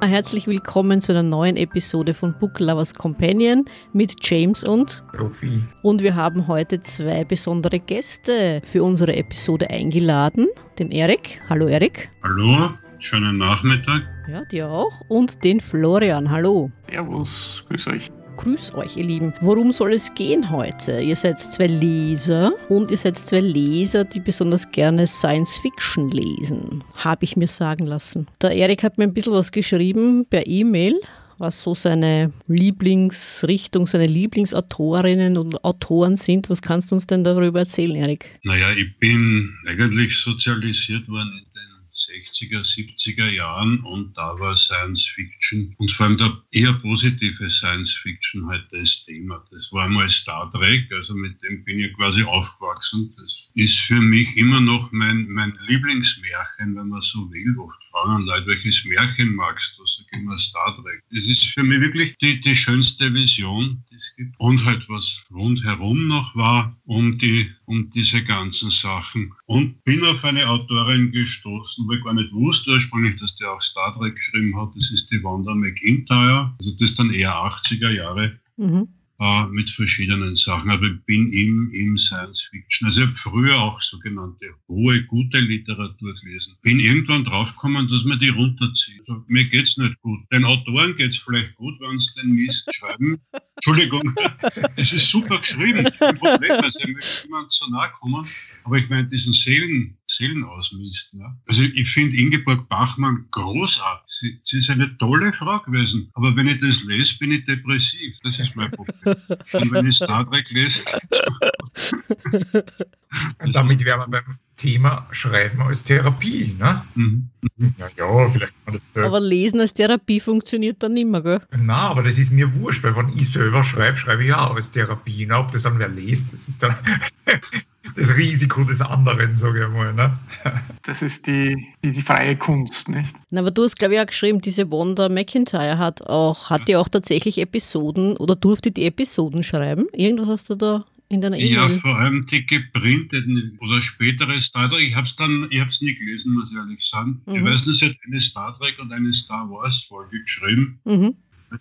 Herzlich willkommen zu einer neuen Episode von Book Lovers Companion mit James und Profi. Und wir haben heute zwei besondere Gäste für unsere Episode eingeladen. Den Erik. Hallo Erik. Hallo, schönen Nachmittag. Ja, dir auch. Und den Florian. Hallo. Servus, grüß euch. Grüß euch, ihr Lieben. Worum soll es gehen heute? Ihr seid zwei Leser und ihr seid zwei Leser, die besonders gerne Science Fiction lesen, habe ich mir sagen lassen. Der Erik hat mir ein bisschen was geschrieben per E-Mail was so seine Lieblingsrichtung, seine Lieblingsautorinnen und Autoren sind. Was kannst du uns denn darüber erzählen, Erik? Naja, ich bin eigentlich sozialisiert worden 60er, 70er Jahren und da war Science Fiction und vor allem der eher positive Science Fiction halt das Thema. Das war einmal Star Trek, also mit dem bin ich quasi aufgewachsen. Das ist für mich immer noch mein, mein Lieblingsmärchen, wenn man so will. Oft fragen Leute, welches Märchen magst du? Sag ich immer Star Trek. Das ist für mich wirklich die, die schönste Vision, die es gibt. Und halt was rundherum noch war, um die, um diese ganzen Sachen. Und bin auf eine Autorin gestoßen, wo ich gar nicht wusste ursprünglich, dass die auch Star Trek geschrieben hat. Das ist die Wanda McIntyre. Also das ist dann eher 80er Jahre. Mhm äh, mit verschiedenen Sachen. Aber ich bin im, im Science Fiction. Also ich habe früher auch sogenannte hohe, gute Literatur gelesen. Bin irgendwann draufgekommen, dass man die runterzieht. Also, mir geht's nicht gut. Den Autoren geht's vielleicht gut, wenn sie den Mist schreiben. Entschuldigung, es ist super geschrieben. Kein Problem, also ich möchte jemand zu nahe kommen. Aber ich meine, diesen Seelen, Seelenausmisten. Ja. Also ich finde Ingeborg Bachmann großartig. Sie, sie, ist eine tolle Frau gewesen. Aber wenn ich das lese, bin ich depressiv. Das ist mein Problem. Und wenn ich Star Trek lese. damit wäre man beim Thema Schreiben als Therapie. Ne? Mhm. Ja, ja, vielleicht kann man das. Äh aber Lesen als Therapie funktioniert dann nicht mehr, gell? Nein, aber das ist mir wurscht, weil wenn ich selber schreibe, schreibe ich ja auch als Therapie. Ne? Ob das dann wer liest, das ist dann Risiko des anderen, sage ich mal. Ne? Das ist die, die, die, freie Kunst, nicht? Na, aber du hast, glaube ich, auch geschrieben, diese Wanda McIntyre hat auch, hat die auch tatsächlich Episoden oder durfte die Episoden schreiben? Irgendwas hast du da in deiner E-Mail? Ja, vor allem die geprinteten oder spätere Star Trek. Ich habe es dann, ich habe es nie gelesen, muss ich ehrlich sagen. Mhm. Ich weiß nur, sie hat eine Star Trek und eine Star Wars Folge geschrieben. Mhm.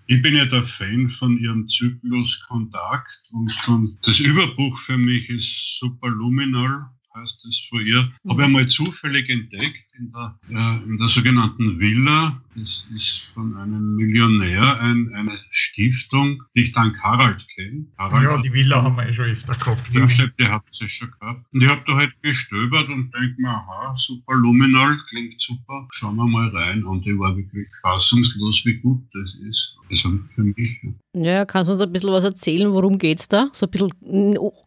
Ich bin ja der Fan von ihrem Zyklus Kontakt und von, das Überbuch für mich ist Superluminal heißt es von ihr. Mhm. Habe ich einmal zufällig entdeckt in der, äh, in der sogenannten Villa. Das ist von einem Millionär ein, eine Stiftung, die ich dank Harald kenne. ja, die Villa haben wir eh schon öfter gehabt. Ja, die habt ihr schon gehabt. Und ich habe da halt gestöbert und denke mir, aha, super luminal, klingt super. Schauen wir mal rein. Und ich war wirklich fassungslos, wie gut das ist. Also für mich. Ja, kannst du uns ein bisschen was erzählen? Worum geht es da? So ein bisschen,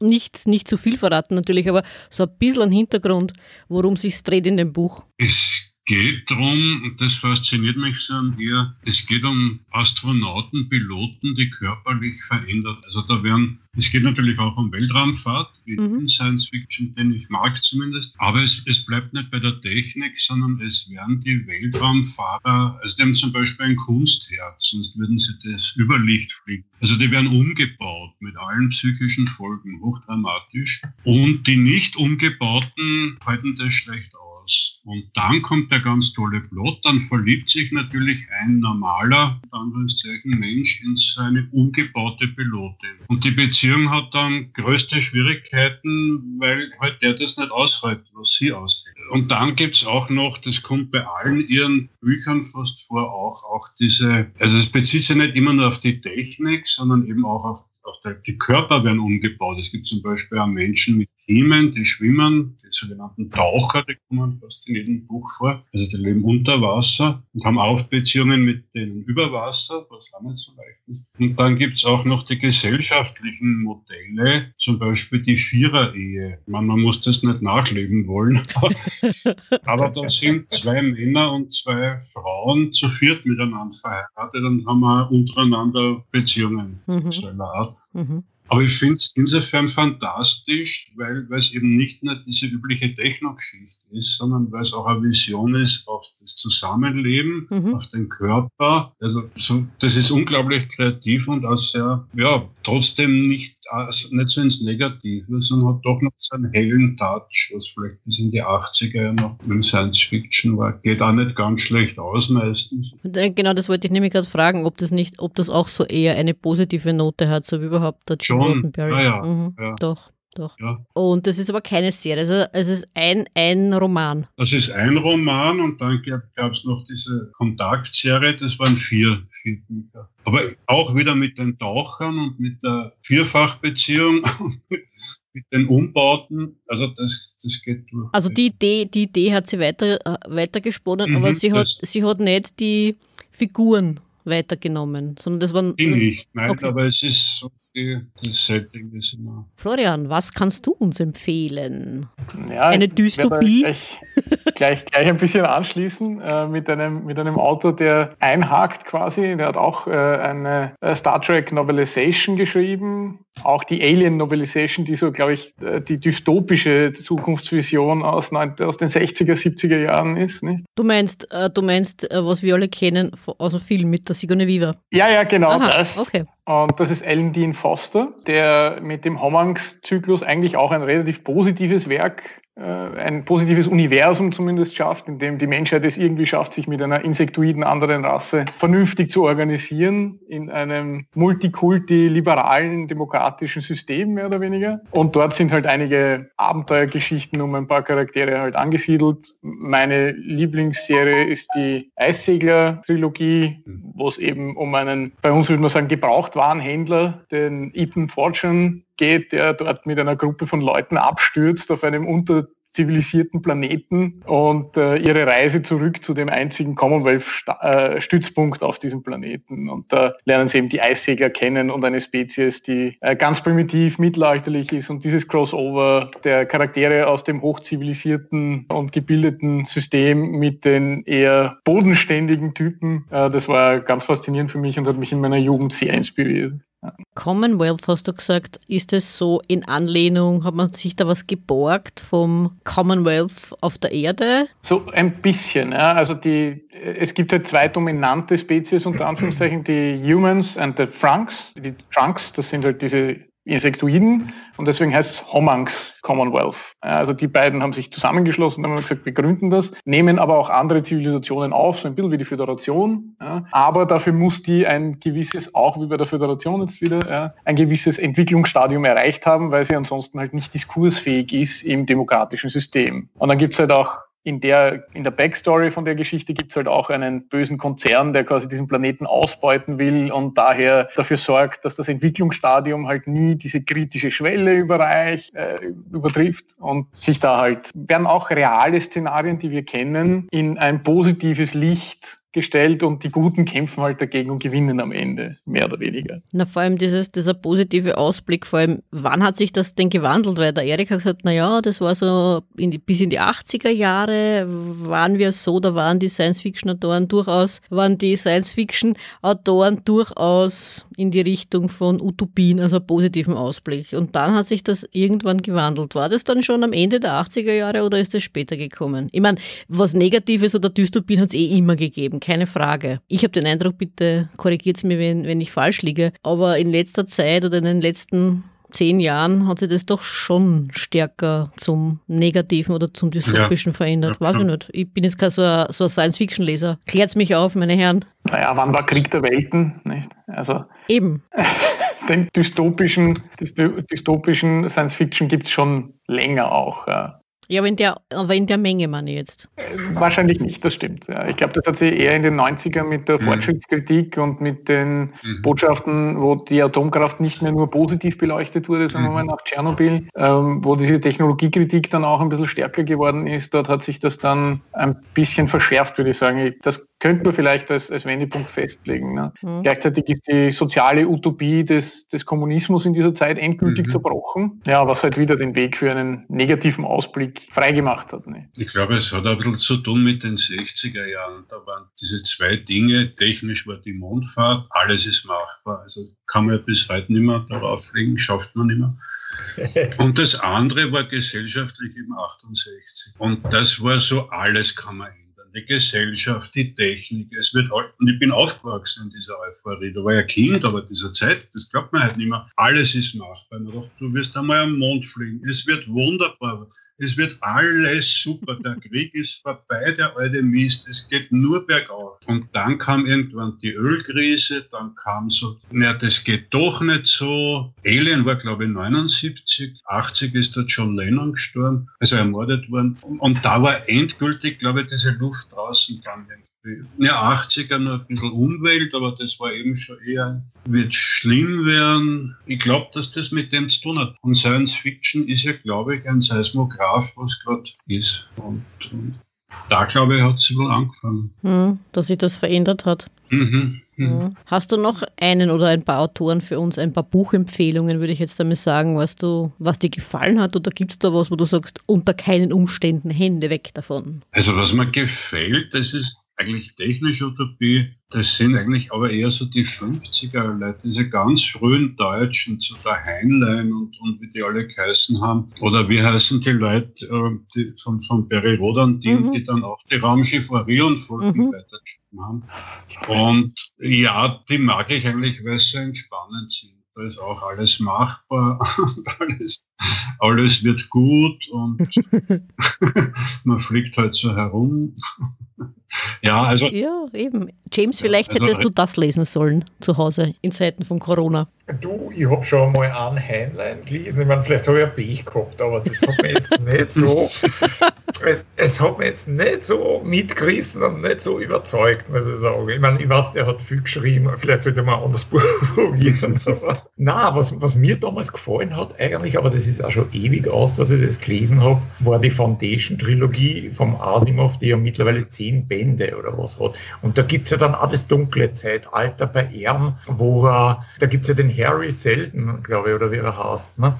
nicht, nicht zu viel verraten natürlich, aber so ein bisschen ein Hintergrund, worum sich dreht in dem Buch. Es geht darum, und das fasziniert mich so an ihr, es geht um Astronauten, Piloten, die körperlich verändert. Also da werden, es geht natürlich auch um Weltraumfahrt, wie mhm. in Science Fiction, den ich mag zumindest. Aber es, es bleibt nicht bei der Technik, sondern es werden die Weltraumfahrer, also die haben zum Beispiel ein Kunstherz, sonst würden sie das Überlicht fliegen. Also die werden umgebaut mit allen psychischen Folgen, hochdramatisch. Und die nicht umgebauten halten das schlecht aus aus. Und dann kommt der ganz tolle Plot, dann verliebt sich natürlich ein normaler, Anführungszeichen, Mensch in seine umgebaute Pilotin. Und die Beziehung hat dann größte Schwierigkeiten, weil halt der das nicht aushält, was sie aushält. Und dann gibt's auch noch, das kommt bei allen ihren Büchern fast vor, auch, auch diese, also es bezieht sich nicht immer nur auf die Technik, sondern eben auch auf auch die Körper werden umgebaut. Es gibt zum Beispiel auch Menschen mit Themen, die schwimmen, die sogenannten Taucher, die kommen fast in jedem Buch vor. Also die leben unter Wasser und haben auch Beziehungen mit denen über Wasser, was auch nicht so leicht ist. Und dann gibt's auch noch die gesellschaftlichen Modelle, zum Beispiel die Vierer-Ehe. Man, man muss das nicht nachleben wollen. Aber da sind zwei Männer und zwei Frauen zu viert miteinander verheiratet und haben auch untereinander Beziehungen mhm. sexueller Art. Mhm. Aber ich finde es insofern fantastisch, weil, weil es eben nicht nur diese übliche Technogeschichte ist, sondern weil es auch eine Vision ist auf das Zusammenleben, mhm. auf den Körper. Also so, das ist unglaublich kreativ und auch sehr, ja, trotzdem nicht nicht so ins Negative, sondern hat doch noch so einen hellen Touch, was vielleicht bis in die 80er noch im Science Fiction war. Geht auch nicht ganz schlecht aus meistens. Äh, genau, das wollte ich nämlich gerade fragen, ob das nicht, ob das auch so eher eine positive Note hat, so wie überhaupt der Jim Roddenberry. Ja, ja, mhm, ja. Doch. Doch. Ja. Und das ist aber keine Serie, also es ist ein, ein Roman. Das ist ein Roman und dann gab es noch diese Kontaktserie, das waren vier, vier Bücher. Aber auch wieder mit den Tauchern und mit der Vierfachbeziehung mit den Umbauten. Also das, das geht durch. Also die Idee, die Idee hat sie weiter, äh, weitergesponnen, mhm, aber sie hat, sie hat nicht die Figuren weitergenommen, sondern das waren. Die nicht, nein, okay. aber es ist so das Setting ist immer. Florian, was kannst du uns empfehlen? Ja, Eine Dystopie? Gleich, gleich, gleich, ein bisschen anschließen äh, mit, einem, mit einem Autor, der einhakt quasi. Der hat auch äh, eine äh, Star Trek Novelization geschrieben. Auch die Alien Novelization, die so, glaube ich, äh, die dystopische Zukunftsvision aus, aus den 60er, 70er Jahren ist. Nicht? Du meinst, äh, du meinst, äh, was wir alle kennen aus dem Film mit der Sigourney Weaver? Ja, ja, genau. Aha, das. Okay. Und das ist Alan Dean Foster, der mit dem Homanx-Zyklus eigentlich auch ein relativ positives Werk ein positives Universum zumindest schafft, in dem die Menschheit es irgendwie schafft, sich mit einer insektoiden anderen Rasse vernünftig zu organisieren in einem multikulti-liberalen, demokratischen System mehr oder weniger. Und dort sind halt einige Abenteuergeschichten um ein paar Charaktere halt angesiedelt. Meine Lieblingsserie ist die Eissegler-Trilogie, wo es eben um einen, bei uns würde man sagen, Gebrauchtwarenhändler, den Ethan Fortune geht, der dort mit einer Gruppe von Leuten abstürzt auf einem unterzivilisierten Planeten und äh, ihre Reise zurück zu dem einzigen Commonwealth-Stützpunkt äh, auf diesem Planeten. Und da lernen sie eben die Eissegler kennen und eine Spezies, die äh, ganz primitiv, mittelalterlich ist. Und dieses Crossover der Charaktere aus dem hochzivilisierten und gebildeten System mit den eher bodenständigen Typen, äh, das war ganz faszinierend für mich und hat mich in meiner Jugend sehr inspiriert. Commonwealth, hast du gesagt, ist es so in Anlehnung, hat man sich da was geborgt vom Commonwealth auf der Erde? So ein bisschen, ja. Also die, es gibt halt zwei dominante Spezies, unter Anführungszeichen, die Humans und the Franks. Die Trunks, das sind halt diese Insektoiden und deswegen heißt es Homanx Commonwealth. Also die beiden haben sich zusammengeschlossen und haben gesagt, wir gründen das, nehmen aber auch andere Zivilisationen auf, so ein bisschen wie die Föderation. Ja. Aber dafür muss die ein gewisses, auch wie bei der Föderation jetzt wieder, ja, ein gewisses Entwicklungsstadium erreicht haben, weil sie ansonsten halt nicht diskursfähig ist im demokratischen System. Und dann gibt's halt auch in der, in der Backstory von der Geschichte gibt es halt auch einen bösen Konzern, der quasi diesen Planeten ausbeuten will und daher dafür sorgt, dass das Entwicklungsstadium halt nie diese kritische Schwelle überreich, äh, übertrifft und sich da halt, werden auch reale Szenarien, die wir kennen, in ein positives Licht gestellt und die Guten kämpfen halt dagegen und gewinnen am Ende, mehr oder weniger. Na, vor allem dieses, dieser positive Ausblick, vor allem, wann hat sich das denn gewandelt? Weil der Erik hat gesagt, naja, das war so in die, bis in die 80er Jahre waren wir so, da waren die Science-Fiction-Autoren durchaus, waren die Science-Fiction-Autoren durchaus in die Richtung von Utopien, also positiven Ausblick. Und dann hat sich das irgendwann gewandelt. War das dann schon am Ende der 80er Jahre oder ist das später gekommen? Ich meine, was Negatives oder Dystopien hat es eh immer gegeben keine Frage. Ich habe den Eindruck, bitte korrigiert es mir, wenn, wenn ich falsch liege, aber in letzter Zeit oder in den letzten zehn Jahren hat sich das doch schon stärker zum Negativen oder zum Dystopischen ja. verändert. Ja, Weiß ich nicht. Ich bin jetzt kein so ein, so ein Science-Fiction-Leser. Klärt's mich auf, meine Herren. Naja, wann war Krieg der Welten? Nicht? Also, Eben. den dystopischen, dystopischen Science-Fiction gibt es schon länger auch. Ja. Ja, aber in der, aber in der Menge, meine ich jetzt. Wahrscheinlich nicht, das stimmt. Ja. Ich glaube, das hat sich eher in den 90ern mit der mhm. Fortschrittskritik und mit den mhm. Botschaften, wo die Atomkraft nicht mehr nur positiv beleuchtet wurde, sondern mhm. mal nach Tschernobyl, ähm, wo diese Technologiekritik dann auch ein bisschen stärker geworden ist. Dort hat sich das dann ein bisschen verschärft, würde ich sagen. Das könnte man vielleicht als, als Wendepunkt festlegen. Ne? Mhm. Gleichzeitig ist die soziale Utopie des, des Kommunismus in dieser Zeit endgültig mhm. zerbrochen. Ja, was halt wieder den Weg für einen negativen Ausblick freigemacht hat. Ne? Ich glaube, es hat ein bisschen zu tun mit den 60er Jahren. Da waren diese zwei Dinge. Technisch war die Mondfahrt, alles ist machbar. Also kann man ja bis heute nicht mehr darauf fliegen, schafft man nicht mehr. Und das andere war gesellschaftlich im 68. Und das war so, alles kann man ändern die Gesellschaft, die Technik. Es wird, und ich bin aufgewachsen in dieser Euphorie. Da war ja Kind, aber dieser Zeit, das glaubt man halt nicht mehr. Alles ist machbar. Man dachte, du wirst einmal am Mond fliegen. Es wird wunderbar. Es wird alles super. Der Krieg ist vorbei, der alte Mist. Es geht nur bergauf. Und dann kam irgendwann die Ölkrise. Dann kam so, naja, das geht doch nicht so. Alien war, glaube ich, 79. 80 ist der John Lennon gestorben, also ermordet worden. Und da war endgültig, glaube ich, diese Luft draußen gegangen. Ja, 80er noch ein bisschen Umwelt, aber das war eben schon eher, wird schlimm werden. Ich glaube, dass das mit dem zu tun hat. Und Science Fiction ist ja, glaube ich, ein Seismograph, was gerade ist. Und, und, da, glaube ich, hat es wohl angefangen. Hm, dass sich das verändert hat. Mhm. Mhm. Hast du noch einen oder ein paar Autoren für uns, ein paar Buchempfehlungen, würde ich jetzt damit sagen, was, du, was dir gefallen hat? Oder gibt es da was, wo du sagst, unter keinen Umständen Hände weg davon? Also was mir gefällt, das ist eigentlich technische Utopie, das sind eigentlich aber eher so die 50er Leute, diese ganz frühen Deutschen, so der Heinlein und, und wie die alle geheißen haben. Oder wie heißen die Leute äh, die von, von Perry Rodan, die, mhm. die dann auch die Raumschifferie und Folgen mhm. weitergeschrieben haben. Und ja, die mag ich eigentlich, weil sie entspannend sind. Da ist auch alles machbar und alles, alles wird gut und man fliegt halt so herum. Ja, also. Ja, eben. James, vielleicht also, hättest du das lesen sollen zu Hause in Zeiten von Corona. Du, ich habe schon mal ein Heinlein gelesen. Ich meine, vielleicht habe ich ein Pech gehabt, aber das hat mich jetzt nicht so. es, es hat mich jetzt nicht so mitgerissen und nicht so überzeugt, muss ich sagen. Ich meine, ich weiß, der hat viel geschrieben. Vielleicht sollte man ein anderes Buch probieren. Nein, was, was mir damals gefallen hat, eigentlich, aber das ist auch schon ewig aus, dass ich das gelesen habe, war die Foundation-Trilogie vom Asimov, die ja mittlerweile zehn Bände oder was hat. Und da gibt es ja dann auch das dunkle Zeitalter bei ihm, wo er, da gibt es ja den Harry Selden, glaube ich, oder wie er heißt, ne?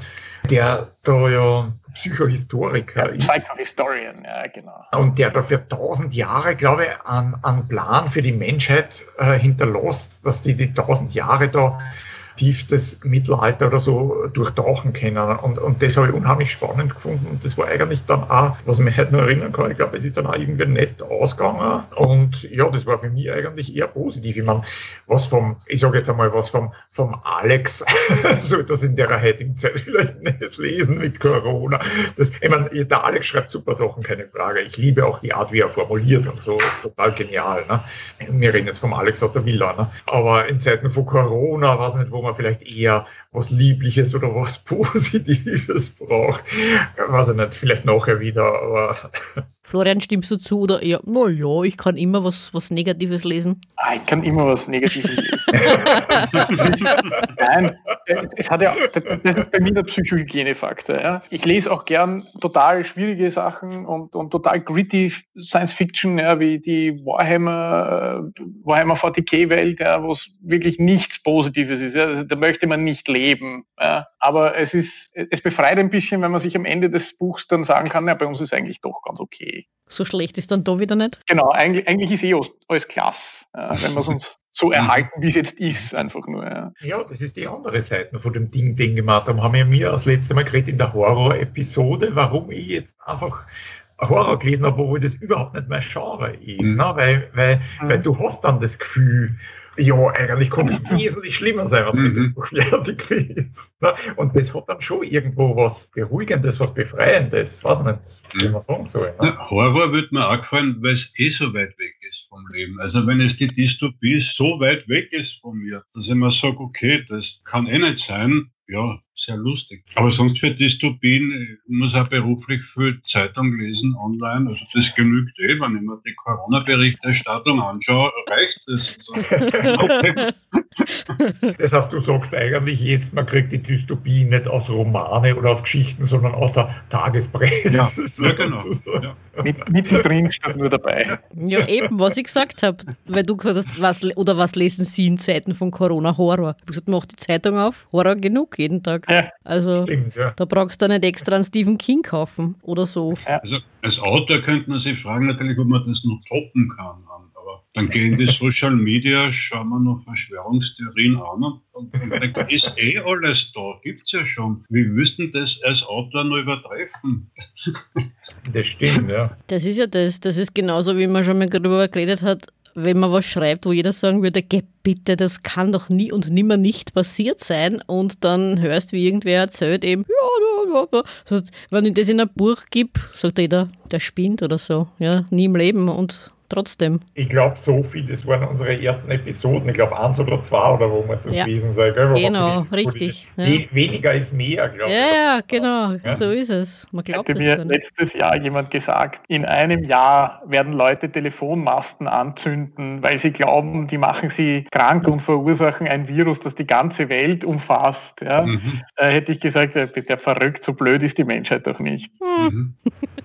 der da ja Psychohistoriker ist. Psychohistorian, ja, genau. Und der da für tausend Jahre, glaube ich, einen, einen Plan für die Menschheit äh, hinterlässt, dass die die tausend Jahre da tiefstes Mittelalter oder so durchtauchen können. Und, und das habe ich unheimlich spannend gefunden. Und das war eigentlich dann auch, was ich mich heute noch erinnern kann, ich glaube, es ist dann auch irgendwie nett ausgegangen. Und ja, das war für mich eigentlich eher positiv. Ich meine, was vom, ich sage jetzt einmal, was vom, vom Alex, so das in der heutigen Zeit vielleicht nicht lesen mit Corona. Das, ich meine, der Alex schreibt super Sachen, keine Frage. Ich liebe auch die Art, wie er formuliert und so, total genial. Ne? Wir reden jetzt vom Alex aus der Villa. Ne? Aber in Zeiten von Corona, weiß nicht, wo man man vielleicht eher was Liebliches oder was Positives braucht. Weiß ich nicht, vielleicht nachher wieder, aber. Florian, stimmst du zu oder eher, naja, ich kann immer was, was Negatives lesen? Ah, ich kann immer was Negatives lesen. Nein, es hat ja, das ist bei mir der Psychohygienefaktor. Ja. Ich lese auch gern total schwierige Sachen und, und total gritty Science Fiction, ja, wie die Warhammer, äh, Warhammer 40k-Welt, ja, wo es wirklich nichts Positives ist. Ja. Also, da möchte man nicht lesen leben. Ja. Aber es ist, es befreit ein bisschen, wenn man sich am Ende des Buchs dann sagen kann, ja, bei uns ist eigentlich doch ganz okay. So schlecht ist dann da wieder nicht? Genau, eigentlich, eigentlich ist eh alles klasse, ja, wenn wir es uns so mhm. erhalten, wie es jetzt ist, einfach nur. Ja. ja, das ist die andere Seite von dem Ding, den gemacht haben. Haben wir mir das letzte Mal geredet in der Horror-Episode, warum ich jetzt einfach Horror gelesen habe, obwohl das überhaupt nicht mein Genre ist. Mhm. Ne? Weil, weil, mhm. weil du hast dann das Gefühl, ja, eigentlich kann es wesentlich schlimmer sein, wenn es mhm. fertig ist. Und das hat dann schon irgendwo was Beruhigendes, was Befreiendes, weiß nicht, wie man sagen soll. Ne? Horror wird mir auch gefallen, weil es eh so weit weg ist vom Leben. Also wenn es die Dystopie so weit weg ist von mir, dass ich mir sage, okay, das kann eh nicht sein, ja, sehr lustig. Aber sonst für Dystopien muss auch beruflich viel Zeitung lesen online. Also das genügt eh, wenn ich mir die Corona-Berichterstattung anschaue, reicht das. das heißt, du sagst eigentlich jetzt, man kriegt die Dystopie nicht aus Romane oder aus Geschichten, sondern aus der Tagespresse. Ja, ja genau. Ja. mittendrin steht nur dabei. Ja, eben, was ich gesagt habe. Weil du gesagt hast, was, oder was lesen Sie in Zeiten von Corona? Horror. Ich habe gesagt, mach die Zeitung auf, Horror genug jeden Tag. Ja, also stimmt, ja. da brauchst du nicht extra einen Stephen King kaufen oder so. Also als Autor könnte man sich fragen natürlich, ob man das noch toppen kann. aber dann gehen die Social Media, schauen wir noch Verschwörungstheorien an und, da ist eh alles da, gibt es ja schon. Wie müssten das als Autor nur übertreffen? Das stimmt, ja. Das ist ja das, das ist genauso, wie man schon mal darüber geredet hat, wenn man was schreibt, wo jeder sagen würde, geh bitte, das kann doch nie und nimmer nicht passiert sein und dann hörst, wie irgendwer erzählt eben, ja, ja, ja. So, wenn ich das in ein Buch gebe, sagt jeder, der spinnt oder so, ja, nie im Leben und trotzdem. Ich glaube, so viel, das waren unsere ersten Episoden, ich glaube eins oder zwei oder wo muss das ja. gewesen sein. Gell? Genau, die, richtig. Die, ja. Weniger ist mehr, glaube ich. Ja, ja, genau, ja. so ist es. Man glaubt Hätte mir letztes Jahr jemand gesagt, in einem Jahr werden Leute Telefonmasten anzünden, weil sie glauben, die machen sie krank und verursachen ein Virus, das die ganze Welt umfasst. Ja? Mhm. Äh, hätte ich gesagt, der verrückt, so blöd ist die Menschheit doch nicht. Mhm.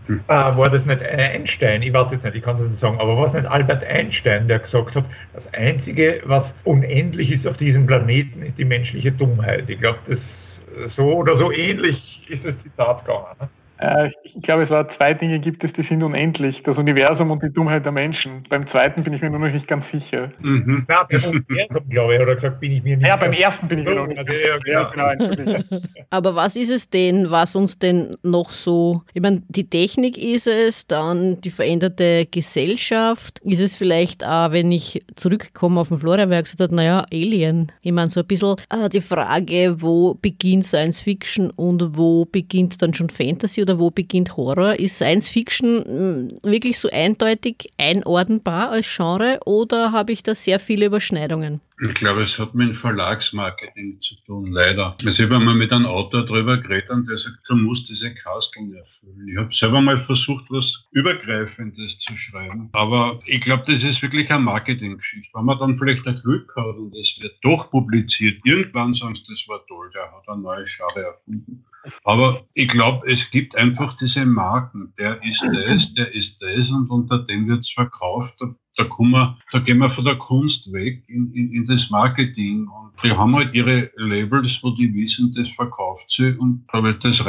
äh, war das nicht Einstein? Ich weiß jetzt nicht, ich kann es nicht sagen, aber war es nicht Albert Einstein, der gesagt hat, das Einzige, was unendlich ist auf diesem Planeten, ist die menschliche Dummheit. Ich glaube, das so oder so ähnlich ist das Zitat gegangen. Äh, ich glaube, es war zwei Dinge gibt es, die sind unendlich. Das Universum und die Dummheit der Menschen. Beim zweiten bin ich mir nur noch nicht ganz sicher. Mhm. Na, beim Universum, glaube ich, oder gesagt, bin ich mir nicht Ja, beim ersten bin ich mir noch nicht ganz sicher. Ja, genau, Aber was ist es denn, was uns denn noch so, ich meine, die Technik ist es, dann die veränderte Gesellschaft. Ist es vielleicht auch, wenn ich zurückkomme auf den Florianberg, gesagt habe, naja, Alien. Ich meine, so ein bisschen äh, die Frage, wo beginnt Science Fiction und wo beginnt dann schon Fantasy oder wo beginnt Horror? Ist Science Fiction hm, wirklich so eindeutig einordnbar als Genre oder habe ich da sehr viele Überschneidungen? Ich glaube, es hat mit Verlagsmarketing zu tun, leider. Also ich habe einmal mit einem Autor darüber geredet und der sagt, du musst diese Kasteln erfüllen. Ich habe selber mal versucht, was Übergreifendes zu schreiben. Aber ich glaube, das ist wirklich eine Marketinggeschichte. Wenn man dann vielleicht ein Glück hat und es wird doch publiziert, irgendwann sagen sie, das war toll, der hat eine neue Schare erfunden. Aber ich glaube, es gibt einfach diese Marken. Der ist das, der ist das und unter dem wird es verkauft. Da, da, wir, da gehen wir von der Kunst weg in, in, in das Marketing. Und die haben halt ihre Labels, wo die wissen, das verkauft sie und da wird das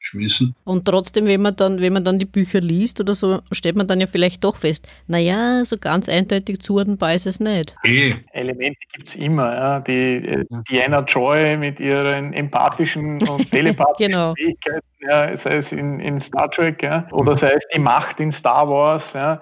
reinschmissen. Und trotzdem, wenn man dann, wenn man dann die Bücher liest oder so, stellt man dann ja vielleicht doch fest, naja, so ganz eindeutig zuordnenbar ist es nicht. E. Elemente gibt es immer. Ja. Die äh, Diana Joy mit ihren empathischen und telepathischen genau. Fähigkeiten ja, sei es in, in Star Trek, ja, oder sei es die Macht in Star Wars. Ja.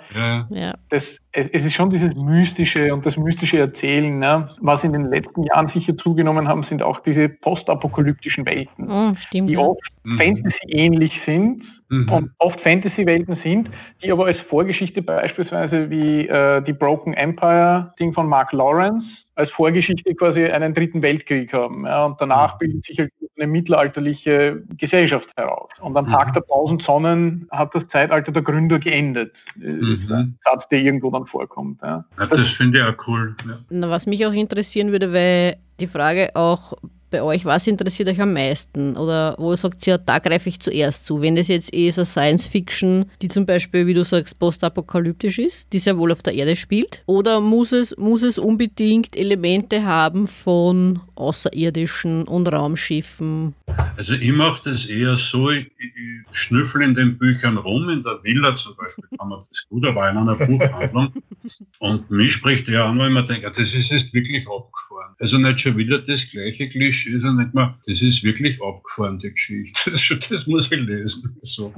ja. Das, es, es ist schon dieses Mystische und das mystische Erzählen. Ja. Was in den letzten Jahren sicher zugenommen haben, sind auch diese postapokalyptischen Welten, oh, stimmt, die ja. oft mhm. Fantasy-ähnlich sind mhm. und oft Fantasy-Welten sind, die aber als Vorgeschichte beispielsweise wie äh, die Broken Empire-Ding von Mark Lawrence als Vorgeschichte quasi einen dritten Weltkrieg haben. Ja, und danach mhm. bildet sich halt eine mittelalterliche Gesellschaft heraus. Und am mhm. Tag der tausend Sonnen hat das Zeitalter der Gründer geendet. Mhm. Das ist ein Satz, der irgendwo dann vorkommt. Ja. das, das finde ich auch cool. Ja. Na, was mich auch interessieren würde, weil die Frage auch bei euch, was interessiert euch am meisten? Oder wo sagt ihr, da greife ich zuerst zu? Wenn das jetzt eh so Science Fiction, die zum Beispiel, wie du sagst, postapokalyptisch ist, die sehr wohl auf der Erde spielt? Oder muss es, muss es unbedingt Elemente haben von Außerirdischen und Raumschiffen? Also ich mache das eher so, ich, ich schnüffel in den Büchern rum, in der Villa zum Beispiel kann man das gut, aber in einer Buchhandlung. Und mich spricht eher an, weil man denkt, das ist jetzt wirklich abgefahren. Also nicht schon wieder das gleiche Klischee und nicht mehr, das ist wirklich abgefahren, die Geschichte. Das, das muss ich lesen. So.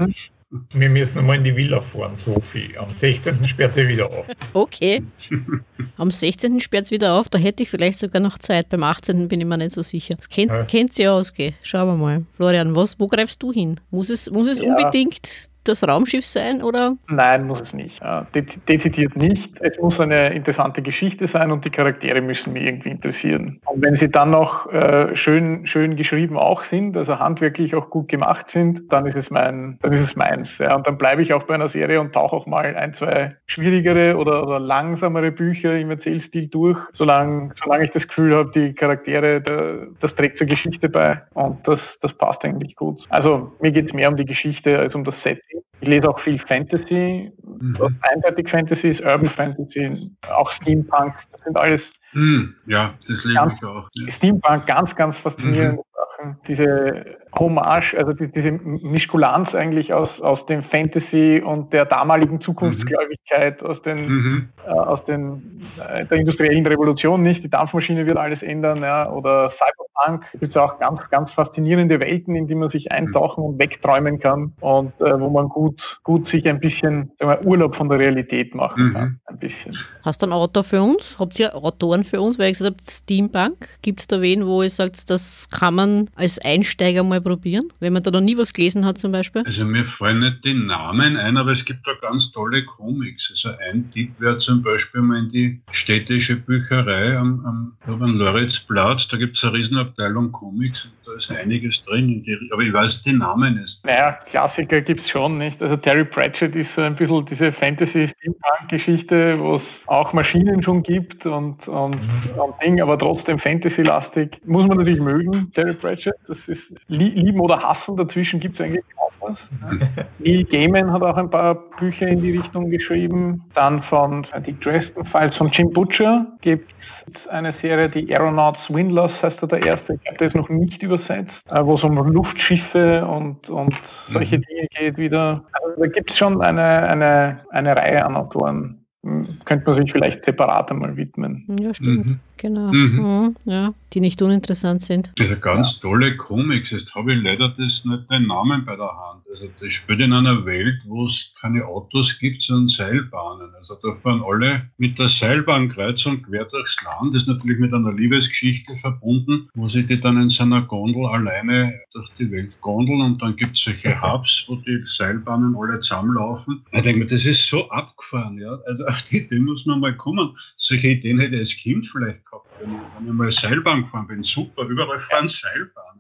Wir müssen mal in die Villa fahren, Sophie. Am 16. sperrt sie wieder auf. Okay. Am 16. sperrt sie wieder auf, da hätte ich vielleicht sogar noch Zeit. Beim 18. bin ich mir nicht so sicher. Das kennt, ja. kennt sie aus, gell? Schauen wir mal. Florian, was, wo greifst du hin? Muss es, muss es ja. unbedingt das Raumschiff sein, oder? Nein, muss es nicht. dezidiert nicht. Es muss eine interessante Geschichte sein und die Charaktere müssen mich irgendwie interessieren. Und wenn sie dann noch äh, schön, schön geschrieben auch sind, also handwerklich auch gut gemacht sind, dann ist es mein, dann ist es meins. Ja. Und dann bleibe ich auch bei einer Serie und tauche auch mal ein, zwei schwierigere oder, oder langsamere Bücher im Erzählstil durch, solange, solange ich das Gefühl habe, die Charaktere, das trägt zur Geschichte bei und das, das passt eigentlich gut. Also mir geht es mehr um die Geschichte als um das Setting. Ich lese auch viel Fantasy, mhm. eindeutig Fantasy ist Urban Fantasy, auch Steampunk, das sind alles. Mhm. Ja, das lebe ich auch. Ja. Steampunk, ganz, ganz faszinierende mhm. machen. Diese Hommage, also die, diese Mischkulanz eigentlich aus, aus dem Fantasy und der damaligen Zukunftsgläubigkeit, aus den, mhm. äh, aus den äh, der industriellen Revolution nicht. Die Dampfmaschine wird alles ändern, ja, oder Cyberpunk. Gibt es auch ganz, ganz faszinierende Welten, in die man sich eintauchen und wegträumen kann und äh, wo man gut, gut sich ein bisschen wir, Urlaub von der Realität machen mhm. kann. Ein bisschen. Hast du einen Autor für uns? Habt ihr Autoren für uns? Weil ich gesagt habe, Steampunk. Gibt es da wen, wo ihr sagt, das kann man als Einsteiger mal probieren, wenn man da noch nie was gelesen hat zum Beispiel? Also mir fallen nicht die Namen ein, aber es gibt da ganz tolle Comics. Also ein Tipp wäre zum Beispiel mal in die städtische Bücherei am, am, am Loritzplatz. Da gibt es eine Riesenabteilung Comics da ist einiges drin, aber ich weiß den Namen nicht. Naja, Klassiker gibt es schon, nicht? Also Terry Pratchett ist so ein bisschen diese Fantasy-Steampunk-Geschichte, wo es auch Maschinen schon gibt und, und, mhm. und Ding, aber trotzdem Fantasy-lastig. Muss man natürlich mögen, Terry Pratchett. Das ist lieben oder hassen, dazwischen gibt es eigentlich was. Neil Gaiman hat auch ein paar Bücher in die Richtung geschrieben. Dann von die Dresden Files von Jim Butcher gibt es eine Serie, die Aeronauts Swindlers heißt er der erste. Ich der ist noch nicht über übersetzt, äh, wo es um Luftschiffe und, und solche mhm. Dinge geht wieder. Also da gibt es schon eine, eine, eine Reihe an Autoren, könnte man sich vielleicht separat einmal widmen. Ja, stimmt. Mhm. Genau. Mhm. Mhm. Ja, die nicht uninteressant sind. Das ist ganz ja. tolle Comics. Jetzt habe ich leider das nicht den Namen bei der Hand. Also das spielt in einer Welt, wo es keine Autos gibt, sondern Seilbahnen. Also da fahren alle mit der Seilbahn kreuz und quer durchs Land. Das ist natürlich mit einer Liebesgeschichte verbunden, wo sie die dann in seiner Gondel alleine durch die Welt gondeln und dann gibt es solche Hubs, wo die Seilbahnen alle zusammenlaufen. Ich denke mir, das ist so abgefahren. Ja? Also auf die Idee muss man mal kommen. Solche Ideen hätte ich als Kind vielleicht gehabt, wenn, wenn ich mal Seilbahn gefahren bin. Super, überall fahren Seilbahnen.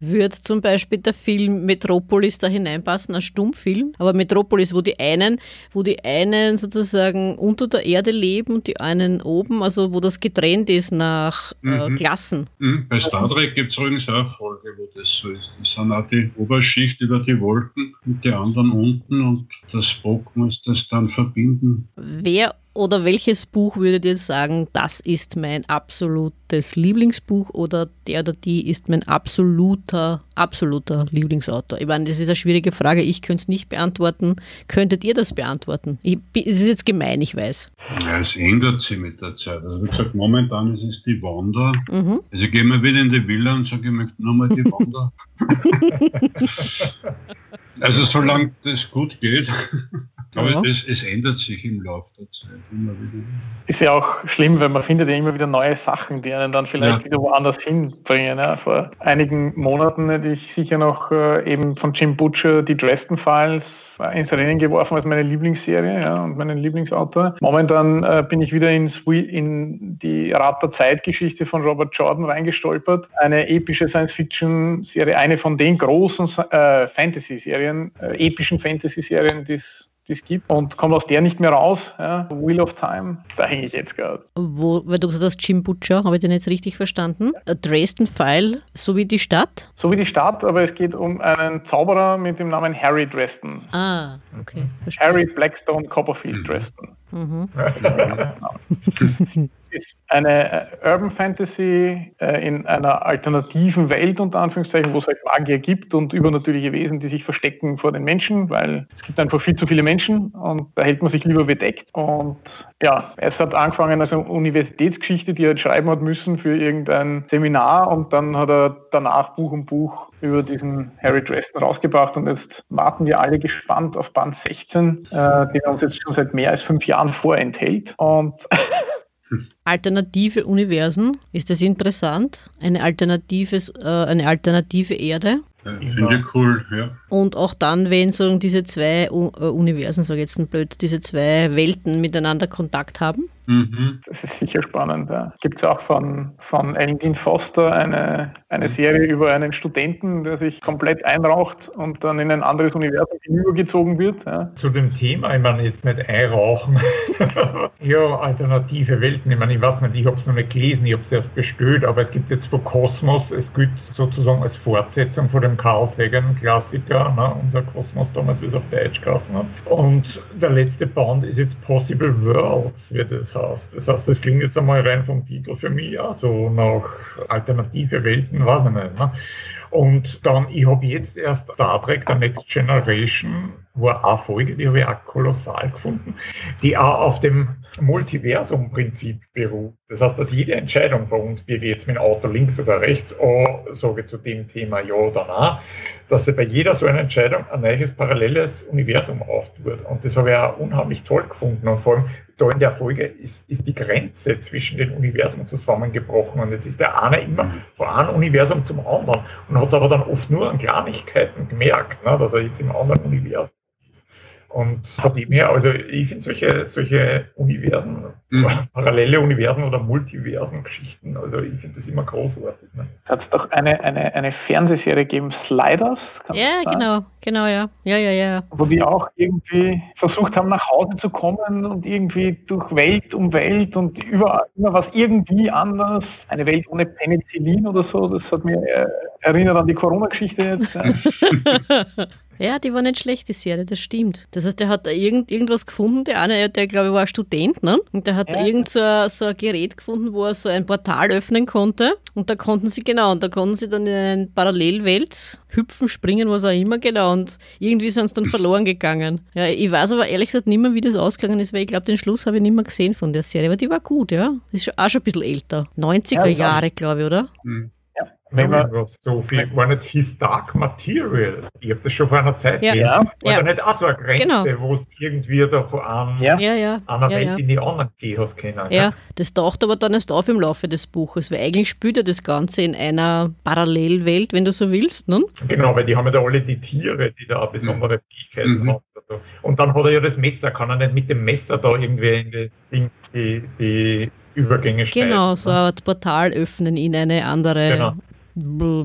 Würde zum Beispiel der Film Metropolis da hineinpassen, ein Stummfilm, aber Metropolis, wo die einen, wo die einen sozusagen unter der Erde leben und die einen oben, also wo das getrennt ist nach äh, mhm. Klassen. Mhm. Bei Star Trek gibt es übrigens auch Folge, wo das so ist. Die sind auch die Oberschicht über die Wolken und die anderen unten und das Spock muss das dann verbinden. Wer oder welches Buch würdet ihr sagen, das ist mein absolutes Lieblingsbuch oder der oder die ist mein absoluter, absoluter Lieblingsautor? Ich meine, das ist eine schwierige Frage. Ich könnte es nicht beantworten. Könntet ihr das beantworten? Es ist jetzt gemein, ich weiß. Ja, es ändert sich mit der Zeit. Also wie gesagt, momentan ist es die Wanda. Mhm. Also ich gehe mal wieder in die Villa und sage, ich möchte nochmal die Wanda. also solange das gut geht. Aber ja. es, es, ändert sich im Laufe der Zeit immer wieder. Ist ja auch schlimm, weil man findet ja immer wieder neue Sachen, die einen dann vielleicht ja. wieder woanders hinbringen. Ja. Vor einigen Monaten hätte ich sicher noch äh, eben von Jim Butcher die Dresden Files ins Rennen geworfen als meine Lieblingsserie ja, und meinen Lieblingsautor. Momentan äh, bin ich wieder in, in die Rat der Zeit-Geschichte von Robert Jordan reingestolpert. Eine epische Science-Fiction-Serie, eine von den großen äh, Fantasy-Serien, äh, epischen Fantasy-Serien, die es die es gibt und kommt aus der nicht mehr raus. Ja. Wheel of Time, da hänge ich jetzt gerade. Wo, weil du gesagt hast, Jim Butcher, habe ich den jetzt richtig verstanden? Ja. Dresden File, so wie die Stadt? So wie die Stadt, aber es geht um einen Zauberer mit dem Namen Harry Dresden. Ah, okay. Verstehe. Harry Blackstone Copperfield mhm. Dresden. Mhm. ist eine äh, Urban Fantasy äh, in einer alternativen Welt, unter Anführungszeichen, wo es halt Magier gibt und übernatürliche Wesen, die sich verstecken vor den Menschen, weil es gibt einfach viel zu viele Menschen und da hält man sich lieber bedeckt. Und ja, es hat angefangen als eine Universitätsgeschichte, die er halt schreiben hat müssen für irgendein Seminar und dann hat er danach Buch um Buch über diesen Harry Dresden rausgebracht und jetzt warten wir alle gespannt auf Band 16, äh, den er uns jetzt schon seit mehr als fünf Jahren vorenthält. Und Alternative Universen, ist das interessant? Eine, alternatives, äh, eine alternative Erde? Ja, Finde ich cool, ja. Und auch dann, wenn so diese zwei uh, Universen, sage ich jetzt ein blöd, diese zwei Welten miteinander Kontakt haben? Mhm. Das ist sicher spannend. Ja. Gibt es auch von, von Dean Foster eine, eine Serie über einen Studenten, der sich komplett einraucht und dann in ein anderes Universum hinübergezogen wird. Ja. Zu dem Thema, ich meine, jetzt nicht einrauchen. ja, alternative Welten. Ich meine, ich weiß nicht, ich habe es noch nicht gelesen, ich habe es erst bestellt, aber es gibt jetzt von Kosmos, es gilt sozusagen als Fortsetzung von dem Carl Sagan-Klassiker, ne, unser Kosmos damals, wie es auf Deutsch geheißen hat. Und der letzte Band ist jetzt Possible Worlds, wird es hast. Das heißt, das klingt jetzt einmal rein vom Titel für mich ja so nach alternative Welten, weiß ich nicht. Ne? Und dann, ich habe jetzt erst Star Trek The Next Generation war eine Folge, die habe ich auch kolossal gefunden, die auch auf dem Multiversum-Prinzip beruht. Das heißt, dass jede Entscheidung von uns, wie ich jetzt mit dem Auto links oder rechts oh, sage zu dem Thema ja oder nein, dass sie bei jeder so einer Entscheidung ein neues paralleles Universum auftut. Und das habe ich auch unheimlich toll gefunden. Und vor allem da in der Folge ist, ist die Grenze zwischen den Universen zusammengebrochen. Und jetzt ist der eine immer von einem Universum zum anderen und hat es aber dann oft nur an Kleinigkeiten gemerkt, ne, dass er jetzt im anderen Universum und von dem her, also ich finde solche, solche Universen, mhm. parallele Universen oder Multiversen-Geschichten, also ich finde das immer großartig. Ne? Hat es doch eine, eine, eine Fernsehserie gegeben, Sliders? ja, genau, genau, ja. Ja, ja, ja. Wo die auch irgendwie versucht haben, nach Hause zu kommen und irgendwie durch Welt um Welt und überall immer was irgendwie anders. Eine Welt ohne Penicillin oder so, das hat mir äh, erinnert an die Corona-Geschichte jetzt. Ja, die war nicht schlecht, die Serie, das stimmt. Das heißt, der hat da irgend, irgendwas gefunden, der eine, der glaube ich war Student, ne? Und der hat ja. da irgend so ein, so ein Gerät gefunden, wo er so ein Portal öffnen konnte. Und da konnten sie, genau, und da konnten sie dann in eine Parallelwelt hüpfen, springen, was auch immer, genau. Und irgendwie sind sie dann verloren gegangen. Ja, ich weiß aber ehrlich gesagt nicht mehr, wie das ausgegangen ist, weil ich glaube, den Schluss habe ich nicht mehr gesehen von der Serie. Aber die war gut, ja. Das ist auch schon ein bisschen älter. 90er ja, Jahre, glaube ich, oder? Mhm. Wenn man so viel, war nicht His Dark Material. Ich habe das schon vor einer Zeit ja. gesehen. Ja. War ja. da nicht auch so eine Grenze, genau. wo es irgendwie da von einem, ja. Ja, einer Welt in die andere gehen hast können? Ja, das taucht aber dann erst auf im Laufe des Buches, weil eigentlich spielt ja das Ganze in einer Parallelwelt, wenn du so willst. Ne? Genau, weil die haben ja da alle die Tiere, die da besondere Fähigkeiten mhm. haben. Und dann hat er ja das Messer, kann er nicht mit dem Messer da irgendwie in die, die, die Übergänge schneiden. Genau, so ne? ein Portal öffnen in eine andere genau.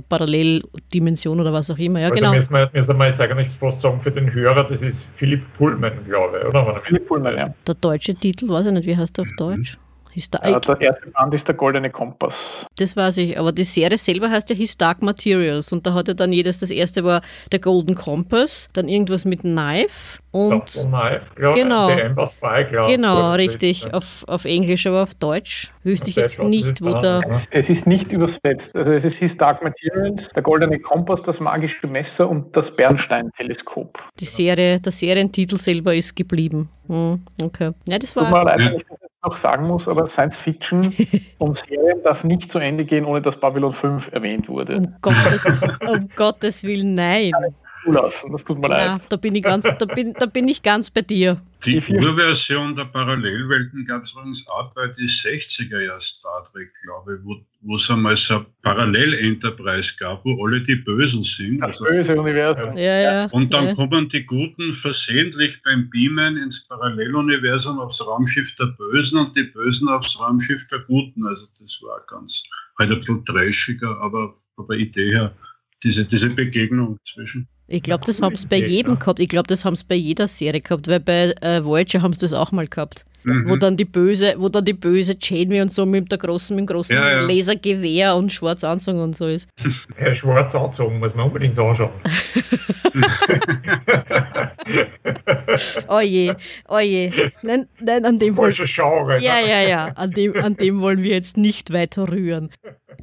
Paralleldimension oder was auch immer. Ja, also genau. Müssen wir, müssen wir jetzt eigentlich fast sagen für den Hörer, das ist Philipp Pullman, glaube ich, oder? Philipp Pullman, ja. Der deutsche Titel, weiß ich nicht, wie heißt der auf mhm. Deutsch? Historic. Ja, der erste Band ist der Goldene Kompass. Das weiß ich, aber die Serie selber heißt ja His Dark Materials und da hat er dann jedes, das erste war der Golden Compass, dann irgendwas mit Knife und. Knife, glaub, genau. Spy, glaub, Genau, richtig, ist, auf, auf Englisch, aber auf Deutsch wüsste ich jetzt nicht, wo der. Es ist nicht übersetzt. Also es ist His Dark Materials, der Goldene Kompass, das magische Messer und das Bernstein-Teleskop. Die Serie, der Serientitel selber ist geblieben. Hm, okay. Ja, das war. Tut mir leid, noch sagen muss, aber Science Fiction und Serien darf nicht zu Ende gehen, ohne dass Babylon 5 erwähnt wurde. Um Gottes, um Gottes Willen, nein zulassen. Das tut mir ja, leid. Da bin, ich ganz, da, bin, da bin ich ganz bei dir. Die Urversion der Parallelwelten gab es übrigens auch bei die 60er Jahre Star Trek, glaube ich, wo, wo es einmal so eine Parallel-Enterprise gab, wo alle die Bösen sind. Das also, böse Universum. Ja, ja, und dann ja. kommen die Guten versehentlich beim Beamen ins Paralleluniversum aufs Raumschiff der Bösen und die Bösen aufs Raumschiff der Guten. Also das war ganz, halt ein bisschen trashiger, aber von der Idee her, diese, diese Begegnung zwischen. Ich glaube, das haben sie bei jedem gehabt. Ich glaube, das haben sie bei jeder Serie gehabt, weil bei äh, Voyager haben sie das auch mal gehabt. Mhm. Wo dann die böse, wo dann die böse Janeway und so mit der großen, mit dem großen ja, ja. Lasergewehr und schwarz anzogen und so ist. Ja, schwarz anzogen muss man unbedingt anschauen. oh je, oh je. Nein, nein, an dem Falsche Genre. Ja, ja, ja. An dem, an dem wollen wir jetzt nicht weiter rühren.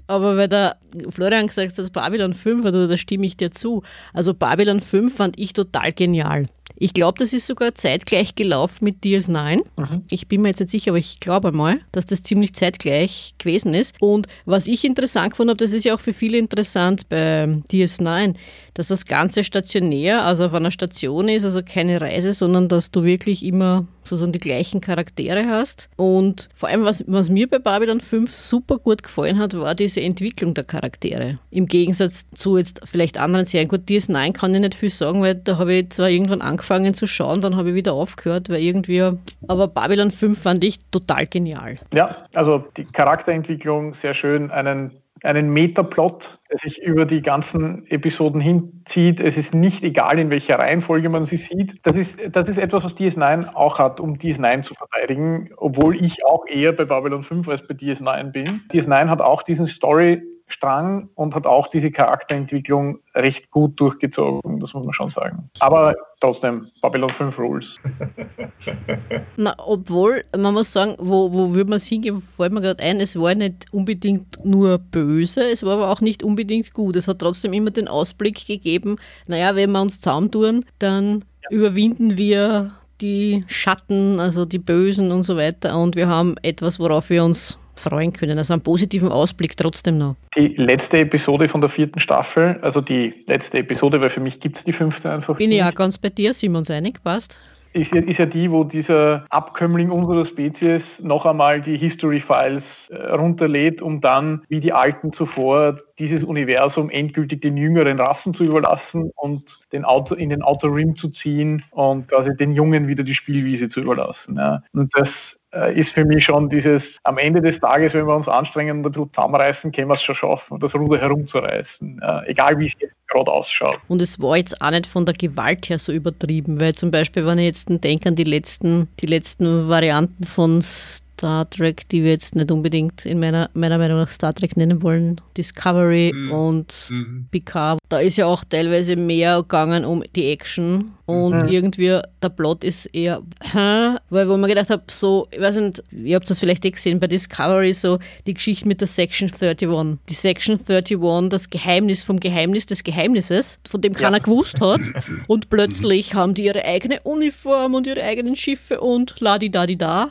Aber weil der Florian gesagt hat, Babylon 5, also da stimme ich dir zu. Also Babylon 5 fand ich total genial. Ich glaube, das ist sogar zeitgleich gelaufen mit DS9. Mhm. Ich bin mir jetzt nicht sicher, aber ich glaube mal, dass das ziemlich zeitgleich gewesen ist. Und was ich interessant gefunden habe, das ist ja auch für viele interessant bei DS9, dass das Ganze stationär, also auf einer Station ist, also keine Reise, sondern dass du wirklich immer sozusagen die gleichen Charaktere hast. Und vor allem, was, was mir bei Babylon 5 super gut gefallen hat, war diese Entwicklung der Charaktere. Im Gegensatz zu jetzt vielleicht anderen Serien. Gut, DS9 kann ich nicht viel sagen, weil da habe ich zwar irgendwann angefangen zu schauen, dann habe ich wieder aufgehört, weil irgendwie. Aber Babylon 5 fand ich total genial. Ja, also die Charakterentwicklung sehr schön, einen einen Metaplot, der sich über die ganzen Episoden hinzieht. Es ist nicht egal, in welcher Reihenfolge man sie sieht. Das ist, das ist etwas, was DS9 auch hat, um DS9 zu verteidigen, obwohl ich auch eher bei Babylon 5 als bei DS9 bin. DS9 hat auch diesen Story Strang und hat auch diese Charakterentwicklung recht gut durchgezogen, das muss man schon sagen. Aber trotzdem, Babylon 5 Rules. Na, obwohl, man muss sagen, wo, wo würde man es hingehen, fällt mir gerade ein, es war nicht unbedingt nur böse, es war aber auch nicht unbedingt gut. Es hat trotzdem immer den Ausblick gegeben, naja, wenn wir uns zusammentun, dann ja. überwinden wir die Schatten, also die Bösen und so weiter und wir haben etwas, worauf wir uns freuen können. Also einen positiven Ausblick trotzdem noch. Die letzte Episode von der vierten Staffel, also die letzte Episode, weil für mich gibt es die fünfte einfach. Bin ich auch ganz bei dir, uns einig, passt ist ja, ist ja die, wo dieser Abkömmling unserer Spezies noch einmal die History Files äh, runterlädt, um dann, wie die Alten zuvor, dieses Universum endgültig den jüngeren Rassen zu überlassen und den Auto, in den Outer Rim zu ziehen und quasi den Jungen wieder die Spielwiese zu überlassen. Ja. Und das ist für mich schon dieses, am Ende des Tages, wenn wir uns anstrengen und ein bisschen zusammenreißen, können wir es schon schaffen, das Ruder herumzureißen. Äh, egal wie es jetzt gerade ausschaut. Und es war jetzt auch nicht von der Gewalt her so übertrieben, weil zum Beispiel, wenn ich jetzt denke an die letzten, die letzten Varianten von Star Trek, die wir jetzt nicht unbedingt in meiner, meiner Meinung nach Star Trek nennen wollen, Discovery mhm. und mhm. Picard. Da ist ja auch teilweise mehr gegangen um die Action und mhm. irgendwie der Plot ist eher, hä? weil wo man gedacht habe, so, ich weiß nicht, ihr habt das vielleicht eh gesehen bei Discovery, so die Geschichte mit der Section 31. Die Section 31, das Geheimnis vom Geheimnis des Geheimnisses, von dem keiner ja. gewusst hat und plötzlich haben die ihre eigene Uniform und ihre eigenen Schiffe und ladi-da-di-da.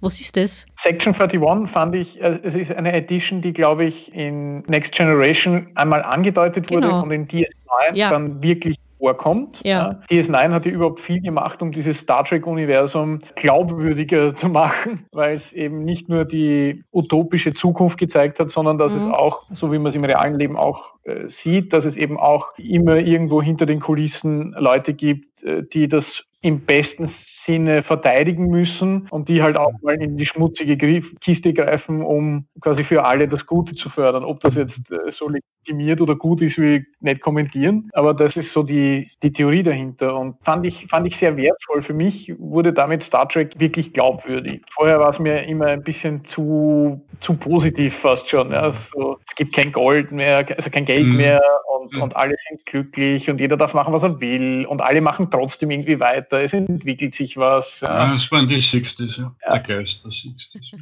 Was ist das? Section 31 fand ich, äh, es ist eine Edition, die, glaube ich, in Next Generation einmal angedeutet genau. wurde und in DS9 ja. dann wirklich vorkommt. Ja. DS9 hat ja überhaupt viel gemacht, um dieses Star Trek-Universum glaubwürdiger zu machen, weil es eben nicht nur die utopische Zukunft gezeigt hat, sondern dass mhm. es auch, so wie man es im realen Leben auch äh, sieht, dass es eben auch immer irgendwo hinter den Kulissen Leute gibt, äh, die das im besten Sinne verteidigen müssen und die halt auch mal in die schmutzige Kiste greifen, um quasi für alle das Gute zu fördern. Ob das jetzt äh, so legitimiert oder gut ist, will ich nicht kommentieren, aber das ist so die, die Theorie dahinter und fand ich, fand ich sehr wertvoll. Für mich wurde damit Star Trek wirklich glaubwürdig. Vorher war es mir immer ein bisschen zu, zu positiv fast schon. Ja. Also, es gibt kein Gold mehr, also kein Geld mhm. mehr und, mhm. und alle sind glücklich und jeder darf machen, was er will und alle machen trotzdem irgendwie weiter. Es entwickelt sich was. Ja, ja das waren die Sixties, ja. ja. Der Geist der Sixties.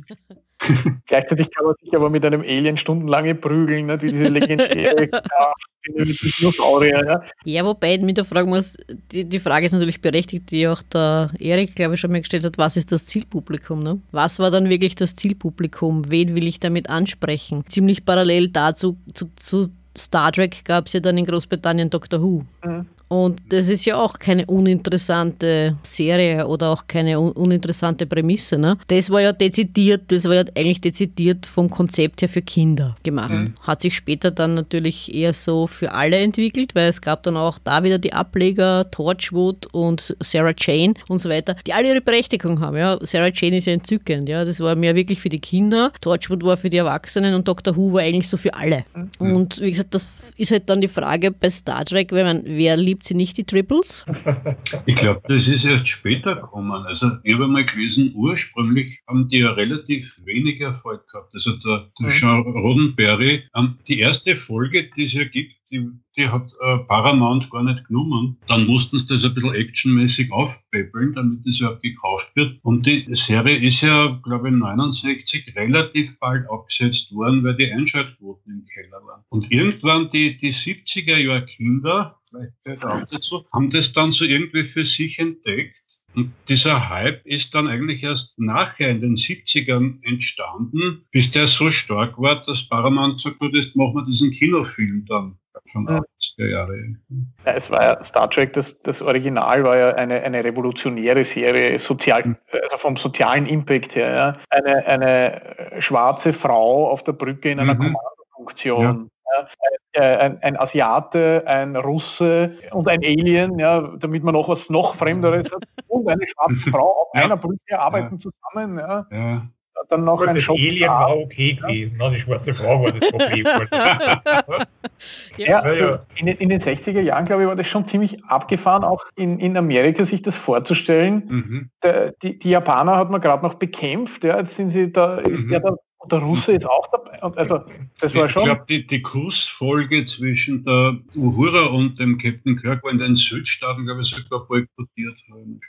Gleichzeitig kann man sich aber mit einem Alien stundenlange prügeln, nicht? wie diese legendäre Dinosaurier. Ja. ja, wobei ich mich da fragen muss, die, die Frage ist natürlich berechtigt, die auch der Erik, glaube ich, schon mal gestellt hat, was ist das Zielpublikum? Ne? Was war dann wirklich das Zielpublikum? Wen will ich damit ansprechen? Ziemlich parallel dazu zu, zu Star Trek gab es ja dann in Großbritannien Doctor Who. Mhm. Und das ist ja auch keine uninteressante Serie oder auch keine un uninteressante Prämisse. Ne? Das war ja dezidiert, das war ja eigentlich dezidiert vom Konzept her für Kinder gemacht. Mhm. Hat sich später dann natürlich eher so für alle entwickelt, weil es gab dann auch da wieder die Ableger, Torchwood und Sarah Jane und so weiter, die alle ihre Berechtigung haben. Ja? Sarah Jane ist ja entzückend, ja. Das war mehr wirklich für die Kinder. Torchwood war für die Erwachsenen und Doctor Who war eigentlich so für alle. Mhm. Und wie gesagt, das ist halt dann die Frage bei Star Trek, wenn man, wer liebt gibt sie nicht die Triples? Ich glaube, das ist erst später gekommen. Also ich habe mal gelesen, ursprünglich haben die ja relativ wenig Erfolg gehabt. Also der, der mhm. Jean Roddenberry, ähm, die erste Folge, die es ja gibt, die, die hat äh, Paramount gar nicht genommen. Dann mussten sie das ein bisschen actionmäßig aufpäppeln, damit das überhaupt gekauft wird. Und die Serie ist ja, glaube ich, 69 relativ bald abgesetzt worden, weil die Einschaltquoten im Keller waren. Und irgendwann die, die 70er Jahr Kinder, vielleicht auch dazu, haben das dann so irgendwie für sich entdeckt und dieser Hype ist dann eigentlich erst nachher in den 70ern entstanden, bis der so stark war, dass Paramount sagt, gut, jetzt machen wir diesen Kinofilm dann schon 80er Jahre. Ja, es war ja Star Trek, das, das Original war ja eine, eine revolutionäre Serie, sozial, mhm. also vom sozialen Impact her. Ja. Eine, eine schwarze Frau auf der Brücke in einer mhm. Kommandofunktion. Ja. Ja, ein, ein, Asiate, ein Russe und ein Alien, ja, damit man noch was noch Fremderes hat, und eine schwarze Frau auf einer Brücke arbeiten zusammen. Ja dann noch ein Shop. Alien war okay gewesen, ne? die schwarze Frau war das Problem. ja, ja, ja. In, in, den 60er Jahren, glaube ich, war das schon ziemlich abgefahren, auch in, in Amerika sich das vorzustellen. Mhm. Der, die, die, Japaner hat man gerade noch bekämpft, ja, jetzt sind sie da, ist mhm. der da Und der Russe ist auch dabei. Und also, das war schon. Ich glaube, die, die Kussfolge zwischen der Uhura und dem Captain Kirk war in den Südstaaten, glaube ich, sogar boykottiert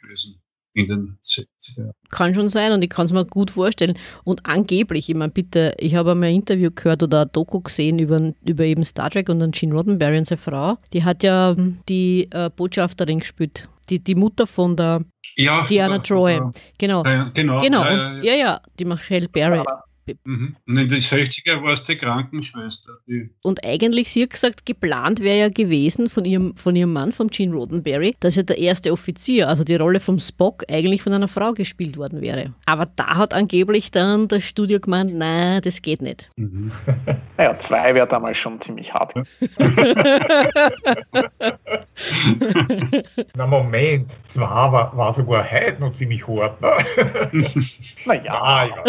gewesen. In den 60er Kann schon sein und ich kann es mir gut vorstellen. Und angeblich, ich meine, bitte, ich habe einmal ein Interview gehört oder ein Doku gesehen über, über eben Star Trek und dann Gene Roddenberry und seine Frau. Die hat ja die äh, Botschafterin gespielt die, die Mutter von der ja, Diana Troy. Genau. Ja, genau. genau. Ja, und, ja, ja, die Michelle Barry. Mhm. Und in den 60er war es die Krankenschwester. Die und eigentlich, sie hat gesagt, geplant wäre ja gewesen von ihrem, von ihrem Mann, von Gene Roddenberry, dass ja der erste Offizier, also die Rolle vom Spock, eigentlich von einer Frau gespielt worden wäre. Aber da hat angeblich dann das Studio gemeint, nein, das geht nicht. Mhm. naja, zwei wäre damals schon ziemlich hart. Na Moment, zwei war, war sogar heute noch ziemlich hart. Ne? naja. Ja.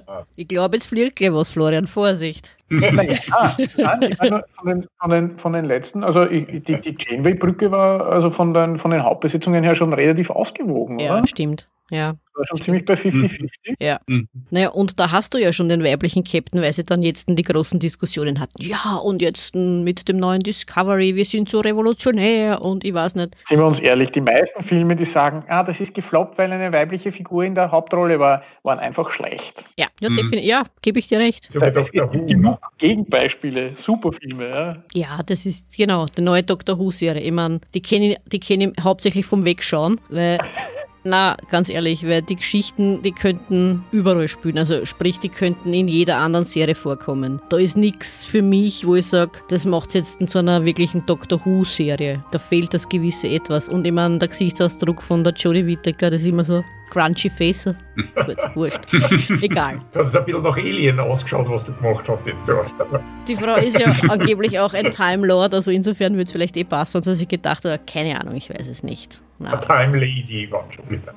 Ich glaube, es fliegt gleich was, Florian. Vorsicht. Naja, nein, von, den, von, den, von den letzten, also ich, die, die Janeway-Brücke war also von den, von den Hauptbesitzungen her schon relativ ausgewogen, ja, oder? stimmt. Ja. Das war schon ziemlich bei 50-50. Mhm. Ja. Mhm. Naja, und da hast du ja schon den weiblichen Captain, weil sie dann jetzt die großen Diskussionen hatten. Ja, und jetzt mit dem neuen Discovery, wir sind so revolutionär und ich weiß nicht. Sind wir uns ehrlich, die meisten Filme, die sagen, ah, das ist gefloppt, weil eine weibliche Figur in der Hauptrolle war, waren einfach schlecht. Ja, ja, mhm. ja gebe ich dir recht. So es gibt genug Gegenbeispiele, super Filme. Ja. ja, das ist genau, die neue Doctor Who-Serie. Ich meine, die kenne ich, die kenn ich hauptsächlich vom Wegschauen, weil Na, ganz ehrlich, weil die Geschichten, die könnten überall spielen. Also sprich, die könnten in jeder anderen Serie vorkommen. Da ist nichts für mich, wo ich sage, das macht es jetzt zu einer wirklichen Doctor Who-Serie. Da fehlt das gewisse Etwas. Und ich meine, der Gesichtsausdruck von der Jodie Whittaker, das ist immer so crunchy Face. Gut, wurscht. Egal. Du hast ein bisschen nach Alien ausgeschaut, was du gemacht hast jetzt. Die Frau ist ja angeblich auch ein Time Lord, also insofern würde es vielleicht eh passen, sonst habe ich gedacht, keine Ahnung, ich weiß es nicht. Na. Time Lady war schon wieder.